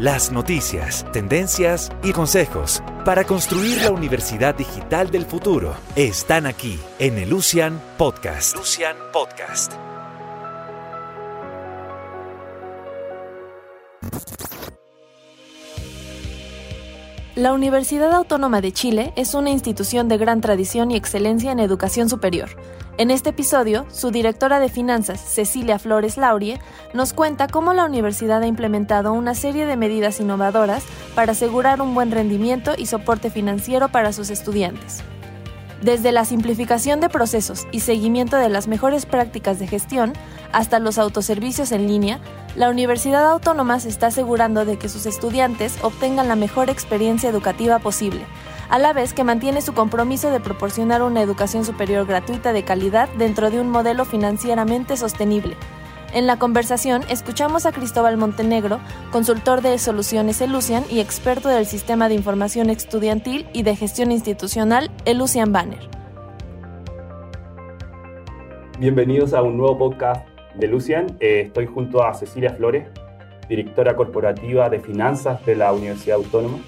Las noticias, tendencias y consejos para construir la universidad digital del futuro están aquí en el Lucian Podcast. Lucian Podcast. La Universidad Autónoma de Chile es una institución de gran tradición y excelencia en educación superior. En este episodio, su directora de finanzas, Cecilia Flores Laurie, nos cuenta cómo la universidad ha implementado una serie de medidas innovadoras para asegurar un buen rendimiento y soporte financiero para sus estudiantes. Desde la simplificación de procesos y seguimiento de las mejores prácticas de gestión hasta los autoservicios en línea, la Universidad Autónoma se está asegurando de que sus estudiantes obtengan la mejor experiencia educativa posible, a la vez que mantiene su compromiso de proporcionar una educación superior gratuita de calidad dentro de un modelo financieramente sostenible. En la conversación escuchamos a Cristóbal Montenegro, consultor de soluciones Elucian y experto del sistema de información estudiantil y de gestión institucional Elucian Banner. Bienvenidos a un nuevo podcast de Lucian. Eh, estoy junto a Cecilia Flores, directora corporativa de finanzas de la Universidad Autónoma.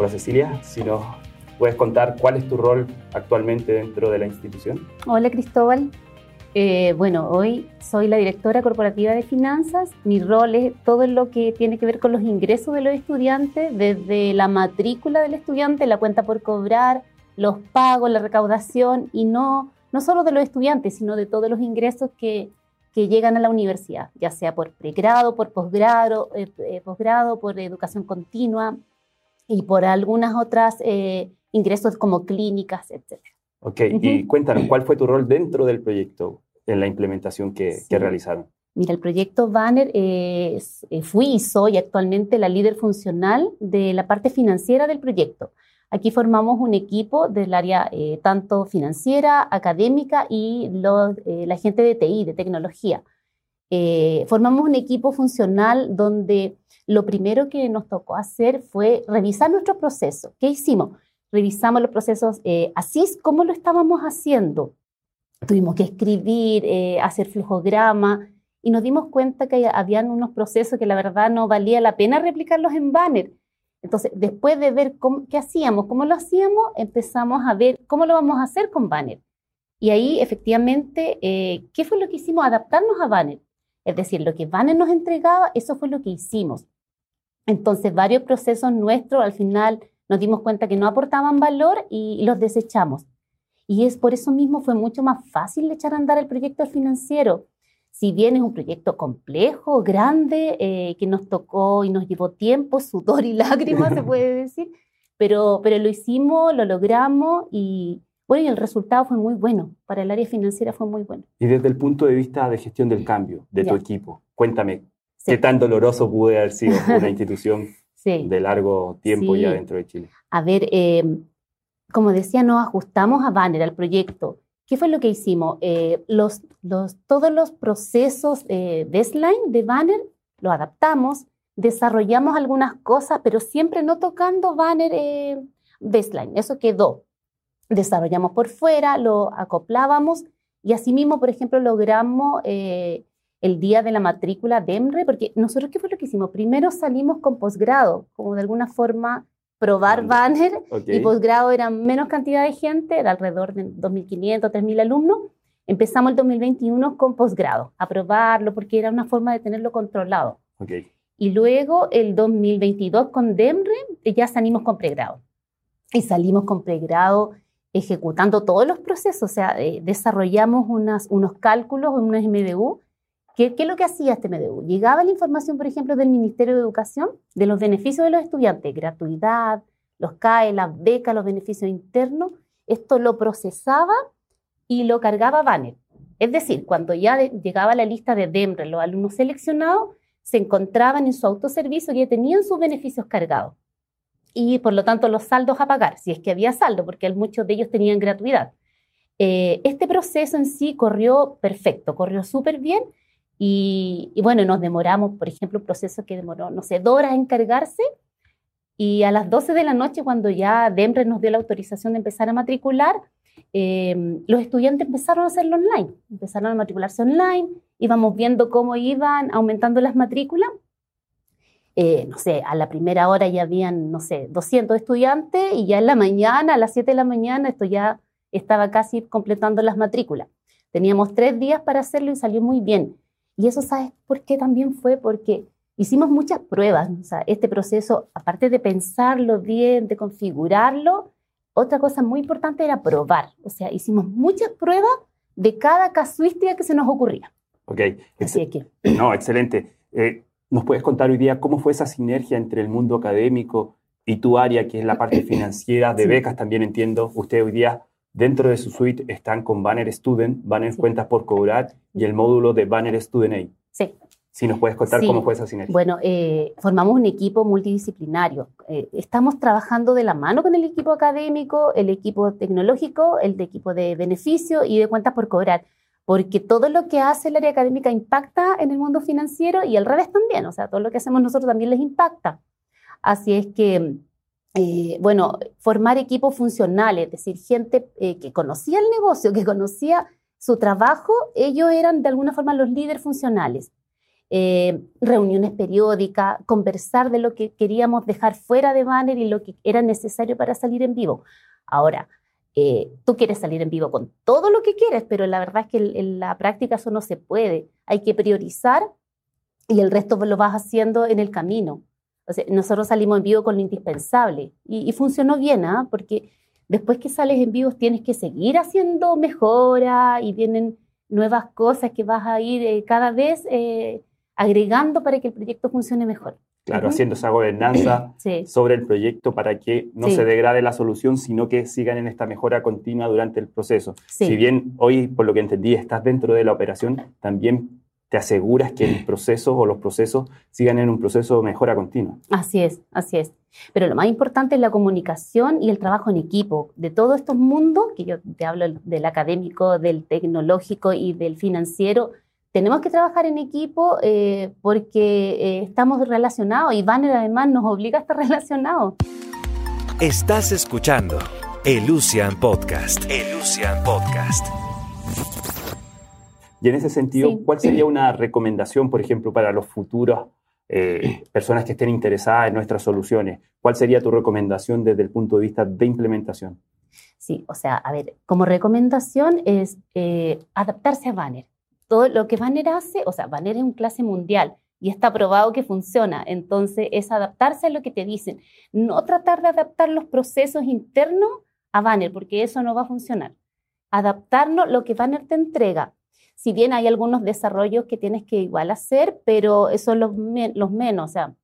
Hola Cecilia, si nos puedes contar cuál es tu rol actualmente dentro de la institución. Hola Cristóbal. Eh, bueno, hoy soy la directora corporativa de finanzas. Mi rol es todo lo que tiene que ver con los ingresos de los estudiantes, desde la matrícula del estudiante, la cuenta por cobrar, los pagos, la recaudación y no, no solo de los estudiantes, sino de todos los ingresos que, que llegan a la universidad, ya sea por pregrado, por posgrado, eh, eh, posgrado por educación continua y por algunas otras eh, ingresos como clínicas, etc. Ok, y cuéntanos, ¿cuál fue tu rol dentro del proyecto en la implementación que, que realizaron? Mira, el proyecto Banner es, fui y soy actualmente la líder funcional de la parte financiera del proyecto. Aquí formamos un equipo del área eh, tanto financiera, académica y eh, la gente de TI, de tecnología. Eh, formamos un equipo funcional donde lo primero que nos tocó hacer fue revisar nuestro proceso. ¿Qué hicimos? Revisamos los procesos así es como lo estábamos haciendo. Tuvimos que escribir, hacer flujograma y nos dimos cuenta que habían unos procesos que la verdad no valía la pena replicarlos en banner entonces, después de ver qué hacíamos, cómo lo hacíamos, empezamos a ver cómo lo vamos a hacer con Banner. Y ahí, efectivamente, eh, ¿qué fue lo que hicimos? Adaptarnos a Banner. Es decir, lo que Banner nos entregaba, eso fue lo que hicimos. Entonces, varios procesos nuestros, al final, nos dimos cuenta que no aportaban valor y los desechamos. Y es por eso mismo fue mucho más fácil echar a andar el proyecto financiero, si bien es un proyecto complejo, grande, eh, que nos tocó y nos llevó tiempo, sudor y lágrimas, se puede decir, pero, pero lo hicimos, lo logramos y, bueno, y el resultado fue muy bueno. Para el área financiera fue muy bueno. Y desde el punto de vista de gestión del cambio de tu equipo, cuéntame, ¿qué tan doloroso pudo haber sido una institución de largo tiempo ya dentro de Chile? A ver, eh, como decía, nos ajustamos a Banner, al proyecto. ¿Qué fue lo que hicimos? Eh, los, los, todos los procesos eh, de slime, de banner, lo adaptamos, desarrollamos algunas cosas, pero siempre no tocando banner eh, baseline. Eso quedó. Desarrollamos por fuera, lo acoplábamos y asimismo, por ejemplo, logramos eh, el día de la matrícula de EMRE, porque nosotros, ¿qué fue lo que hicimos? Primero salimos con posgrado, como de alguna forma probar banner y posgrado eran menos cantidad de gente, era alrededor de 2.500, 3.000 alumnos. Empezamos el 2021 con posgrado, a probarlo porque era una forma de tenerlo controlado. Y luego el 2022 con DEMRE ya salimos con pregrado. Y salimos con pregrado ejecutando todos los procesos, o sea, desarrollamos unos cálculos, unos MDU. ¿Qué, ¿Qué es lo que hacía este MDU? Llegaba la información, por ejemplo, del Ministerio de Educación de los beneficios de los estudiantes, gratuidad, los CAE, las becas, los beneficios internos. Esto lo procesaba y lo cargaba Banner. Es decir, cuando ya llegaba la lista de DEMRE, los alumnos seleccionados se encontraban en su autoservicio y ya tenían sus beneficios cargados. Y por lo tanto los saldos a pagar, si es que había saldo, porque muchos de ellos tenían gratuidad. Eh, este proceso en sí corrió perfecto, corrió súper bien y, bueno, nos demoramos, por ejemplo, un proceso que demoró, no sé, dos horas en cargarse y a las 12 de la noche, cuando ya DEMRE nos dio la autorización de empezar a matricular, eh, los estudiantes empezaron a hacerlo online, empezaron a matricularse online, íbamos viendo cómo iban aumentando las matrículas eh, no sé, a la primera hora ya habían, no sé, 200 estudiantes y ya en la mañana, a las 7 de la mañana, esto ya estaba casi completando las matrículas. Teníamos tres días para hacerlo y salió muy bien. Y eso, ¿sabes por qué también fue? Porque hicimos muchas pruebas. O sea, este proceso, aparte de pensarlo bien, de configurarlo, otra cosa muy importante era probar. O sea, hicimos muchas pruebas de cada casuística que se nos ocurría. Ok. Así que. No, excelente. Eh, ¿Nos puedes contar hoy día cómo fue esa sinergia entre el mundo académico y tu área, que es la parte financiera de becas? También entiendo, usted hoy día dentro de su suite están con Banner Student, Banner Cuentas por Cobrar y el módulo de Banner Student Aid. Sí. Si nos puedes contar cómo fue esa sinergia. Bueno, eh, formamos un equipo multidisciplinario. Eh, estamos trabajando de la mano con el equipo académico, el equipo tecnológico, el de equipo de beneficio y de cuentas por cobrar, porque todo lo que hace el área académica impacta en el mundo financiero y al revés también, o sea, todo lo que hacemos nosotros también les impacta. Así es que, eh, bueno, formar equipos funcionales, es decir, gente que conocía el negocio, que conocía su trabajo, ellos eran de alguna forma los líderes funcionales eh, reuniones periódicas, conversar de lo que queríamos dejar fuera de banner y lo que era necesario para salir en vivo. Ahora, eh, tú quieres salir en vivo con todo lo que quieres, pero la verdad es que en, la práctica eso no se puede. Hay que priorizar y el resto lo vas haciendo en el camino. Nosotros salimos en vivo con lo indispensable y, funcionó bien, ¿ah? porque después que sales en vivo tienes que seguir haciendo mejora y vienen nuevas cosas que vas a ir eh, cada vez agregando para que el proyecto funcione mejor. Claro, haciendo esa gobernanza sobre el proyecto para que no se degrade la solución, sino que sigan en esta mejora continua durante el proceso. Si bien hoy, por lo que entendí, estás dentro de la operación, también te aseguras que el proceso o los procesos sigan en un proceso de mejora continua. Así es, así es. Pero lo más importante es la comunicación y el trabajo en equipo de todos estos mundos, que yo te hablo del académico, del tecnológico y del financiero, tenemos que trabajar en equipo eh, porque eh, estamos relacionados y Banner además nos obliga a estar relacionados. Estás escuchando Elucian Podcast. Elucian Podcast. Y en ese sentido, ¿cuál sería una recomendación, por ejemplo, para los futuros eh, personas que estén interesadas en nuestras soluciones? ¿Cuál sería tu recomendación desde el punto de vista de implementación? Sí, o sea, a ver, como recomendación es adaptarse a Banner todo lo que Banner hace, o sea, Banner es un clase mundial y está probado que funciona. Entonces, es adaptarse a lo que te dicen. No tratar de adaptar los procesos internos a Banner, porque eso no va a funcionar. Adaptarnos lo que Banner te entrega. Si bien hay algunos desarrollos que tienes que igual hacer, pero son los, los menos. O sea,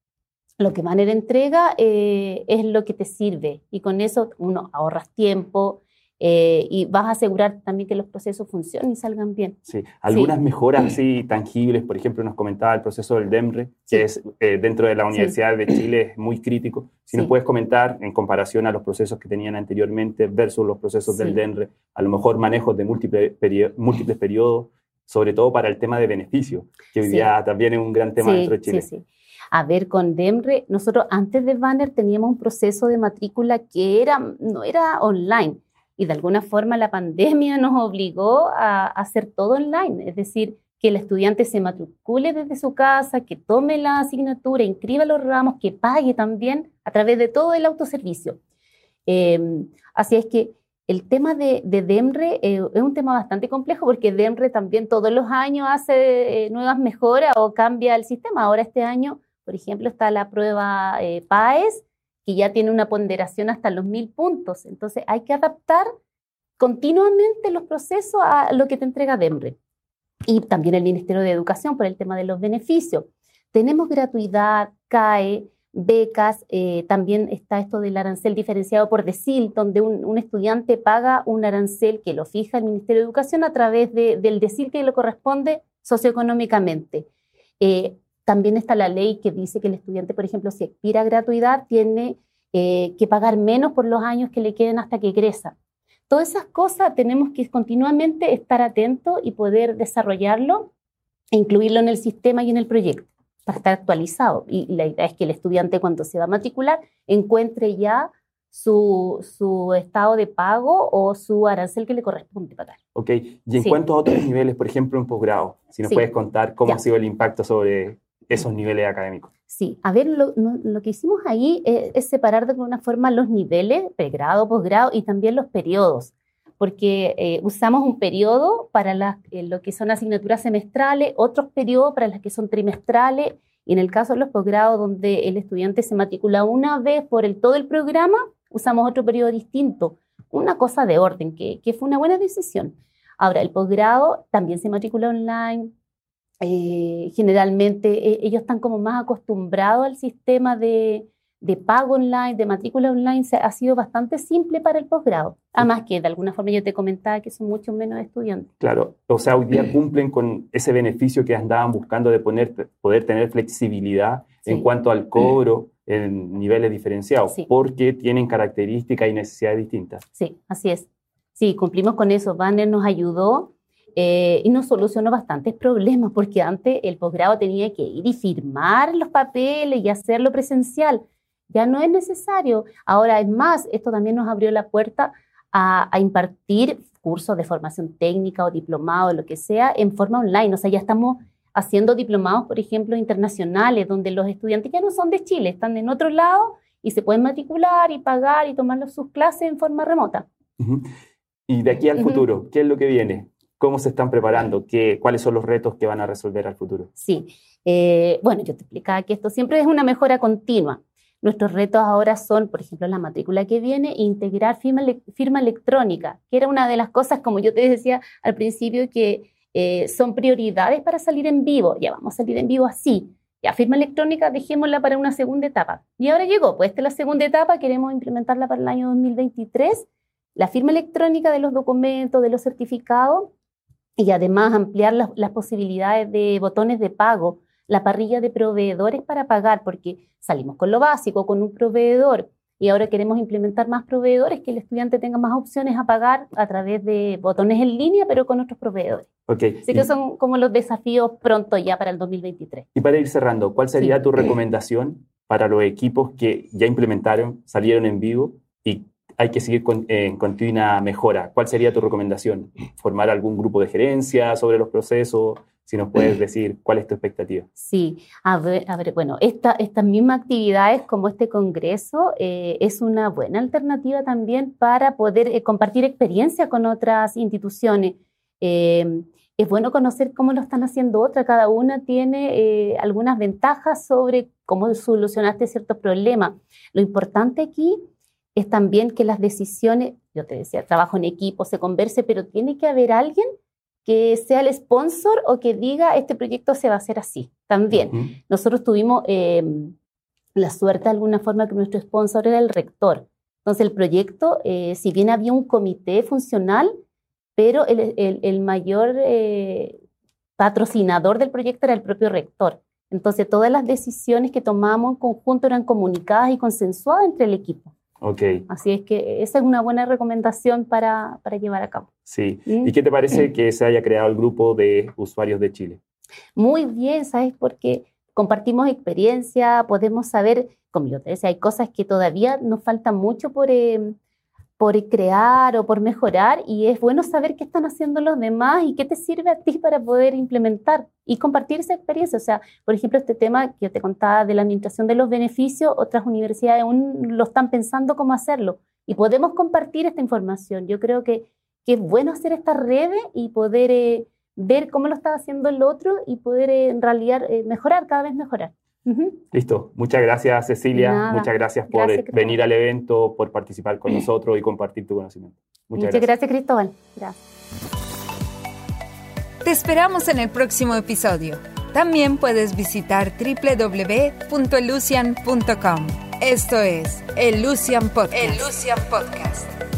lo que Banner entrega eh, es lo que te sirve. Y con eso uno ahorras tiempo, eh, y vas a asegurar también que los procesos funcionen y salgan bien. Sí, algunas mejoras así tangibles, por ejemplo, nos comentaba el proceso del DEMRE, que es eh, dentro de la Universidad de Chile es muy crítico. Si nos puedes comentar en comparación a los procesos que tenían anteriormente versus los procesos del DEMRE, a lo mejor manejos de múltiples, múltiples periodos, sobre todo para el tema de beneficio, que hoy día también es un gran tema dentro de Chile. Sí, sí. A ver, con DEMRE, nosotros antes de Banner teníamos un proceso de matrícula que era, no era online, y de alguna forma la pandemia nos obligó a, hacer todo online, es decir, que el estudiante se matricule desde su casa, que tome la asignatura, inscriba los ramos, que pague también a través de todo el autoservicio. Em, así es que el tema de, DEMRE eh, es un tema bastante complejo porque DEMRE también todos los años hace eh, nuevas mejoras o cambia el sistema. Ahora este año, por ejemplo, está la prueba eh, PAES, que ya tiene una ponderación hasta los mil puntos. Entonces hay que adaptar continuamente los procesos a lo que te entrega DEMRE. Y también el Ministerio de Educación por el tema de los beneficios. Tenemos gratuidad, CAE, becas, eh, también está esto del arancel diferenciado por decil, donde un, estudiante paga un arancel que lo fija el Ministerio de Educación a través del decil que le corresponde socioeconómicamente. Eh, también está la ley que dice que el estudiante, por ejemplo, si expira gratuidad, tiene eh, que pagar menos por los años que le queden hasta que egresa. Todas esas cosas tenemos que continuamente estar atentos y poder desarrollarlo e incluirlo en el sistema y en el proyecto para estar actualizado. Y la idea es que el estudiante cuando se va a matricular encuentre ya su, su, estado de pago o su arancel que le corresponde pagar. Ok, y en cuanto a otros niveles, por ejemplo, en posgrado, si nos puedes contar cómo ha sido el impacto sobre esos niveles académicos. Sí, a ver, lo, que hicimos ahí es, separar de alguna forma los niveles, pregrado, posgrado y también los periodos, porque eh, usamos un periodo para eh, lo que son asignaturas semestrales, otros periodos para las que son trimestrales, y en el caso de los posgrados donde el estudiante se matricula una vez por el, todo el programa, usamos otro periodo distinto, una cosa de orden, que, que fue una buena decisión. Ahora, el posgrado también se matricula online, eh, generalmente e, ellos están como más acostumbrados al sistema de, pago online, de matrícula online, ha sido bastante simple para el posgrado. Además que de alguna forma yo te comentaba que son mucho menos estudiantes. Claro, o sea, hoy día cumplen con ese beneficio que andaban buscando de poner, poder tener flexibilidad en cuanto al cobro en niveles diferenciados, porque tienen características y necesidades distintas. Sí, así es. Sí, cumplimos con eso. Banner nos ayudó eh, y nos solucionó bastantes problemas, porque antes el posgrado tenía que ir y firmar los papeles y hacerlo presencial. Ya no es necesario. Ahora es más, esto también nos abrió la puerta a, impartir cursos de formación técnica o diplomado, lo que sea, en forma online. O sea, ya estamos haciendo diplomados, por ejemplo, internacionales, donde los estudiantes ya no son de Chile, están en otro lado y se pueden matricular y pagar y tomar sus clases en forma remota. Y de aquí al futuro, ¿qué es lo que viene? ¿Cómo se están preparando? ¿Qué, ¿Cuáles son los retos que van a resolver al futuro? Sí, eh, bueno, yo te explicaba que esto siempre es una mejora continua. Nuestros retos ahora son, por ejemplo, la matrícula que viene, integrar firma, firma electrónica, que era una de las cosas, como yo te decía al principio, que eh, son prioridades para salir en vivo. Ya vamos a salir en vivo así. Ya, firma electrónica, dejémosla para una segunda etapa. Y ahora llegó, pues esta es la segunda etapa, queremos implementarla para el año 2023. La firma electrónica de los documentos, de los certificados, y además ampliar las, posibilidades de botones de pago, la parrilla de proveedores para pagar, porque salimos con lo básico, con un proveedor, y ahora queremos implementar más proveedores, que el estudiante tenga más opciones a pagar a través de botones en línea, pero con otros proveedores. Okay. Así que son como los desafíos pronto ya para el 2023. Y para ir cerrando, ¿cuál sería tu recomendación para los equipos que ya implementaron, salieron en vivo y hay que seguir en continua mejora. ¿Cuál sería tu recomendación? ¿Formar algún grupo de gerencia sobre los procesos? Si nos puedes decir cuál es tu expectativa. Sí, a ver, a ver bueno, esta, estas mismas actividades como este congreso eh, es una buena alternativa también para poder eh, compartir experiencia con otras instituciones. Eh, es bueno conocer cómo lo están haciendo otras. Cada una tiene algunas ventajas sobre cómo solucionaste ciertos problemas. Lo importante aquí es también que las decisiones, yo te decía, trabajo en equipo, se converse, pero tiene que haber alguien que sea el sponsor o que diga, este proyecto se va a hacer así. También, nosotros tuvimos em, la suerte de alguna forma que nuestro sponsor era el rector. Entonces el proyecto, eh, si bien había un comité funcional, pero el, mayor eh, patrocinador del proyecto era el propio rector. Entonces todas las decisiones que tomamos en conjunto eran comunicadas y consensuadas entre el equipo. Así es que esa es una buena recomendación para, para llevar a cabo. Sí. ¿Mm? ¿Y qué te parece que se haya creado el grupo de usuarios de Chile? Muy bien, ¿sabes? Porque compartimos experiencia, podemos saber, como yo te decía, hay cosas que todavía nos falta mucho por, eh, por crear o por mejorar y es bueno saber qué están haciendo los demás y qué te sirve a ti para poder implementar y compartir esa experiencia. O sea, por ejemplo, este tema que te contaba de la administración de los beneficios, otras universidades aún lo están pensando cómo hacerlo y podemos compartir esta información. Yo creo que, que es bueno hacer estas redes y poder eh, ver cómo lo está haciendo el otro y poder eh, en realidad eh, mejorar, cada vez mejorar. Listo. Muchas gracias, Cecilia. Muchas gracias por venir al evento, por participar con nosotros y compartir tu conocimiento. Muchas, gracias. gracias, Cristóbal. Gracias. Te esperamos en el próximo episodio. También puedes visitar www.elucian.com. Esto es El Lucian Podcast. El Lucian Podcast.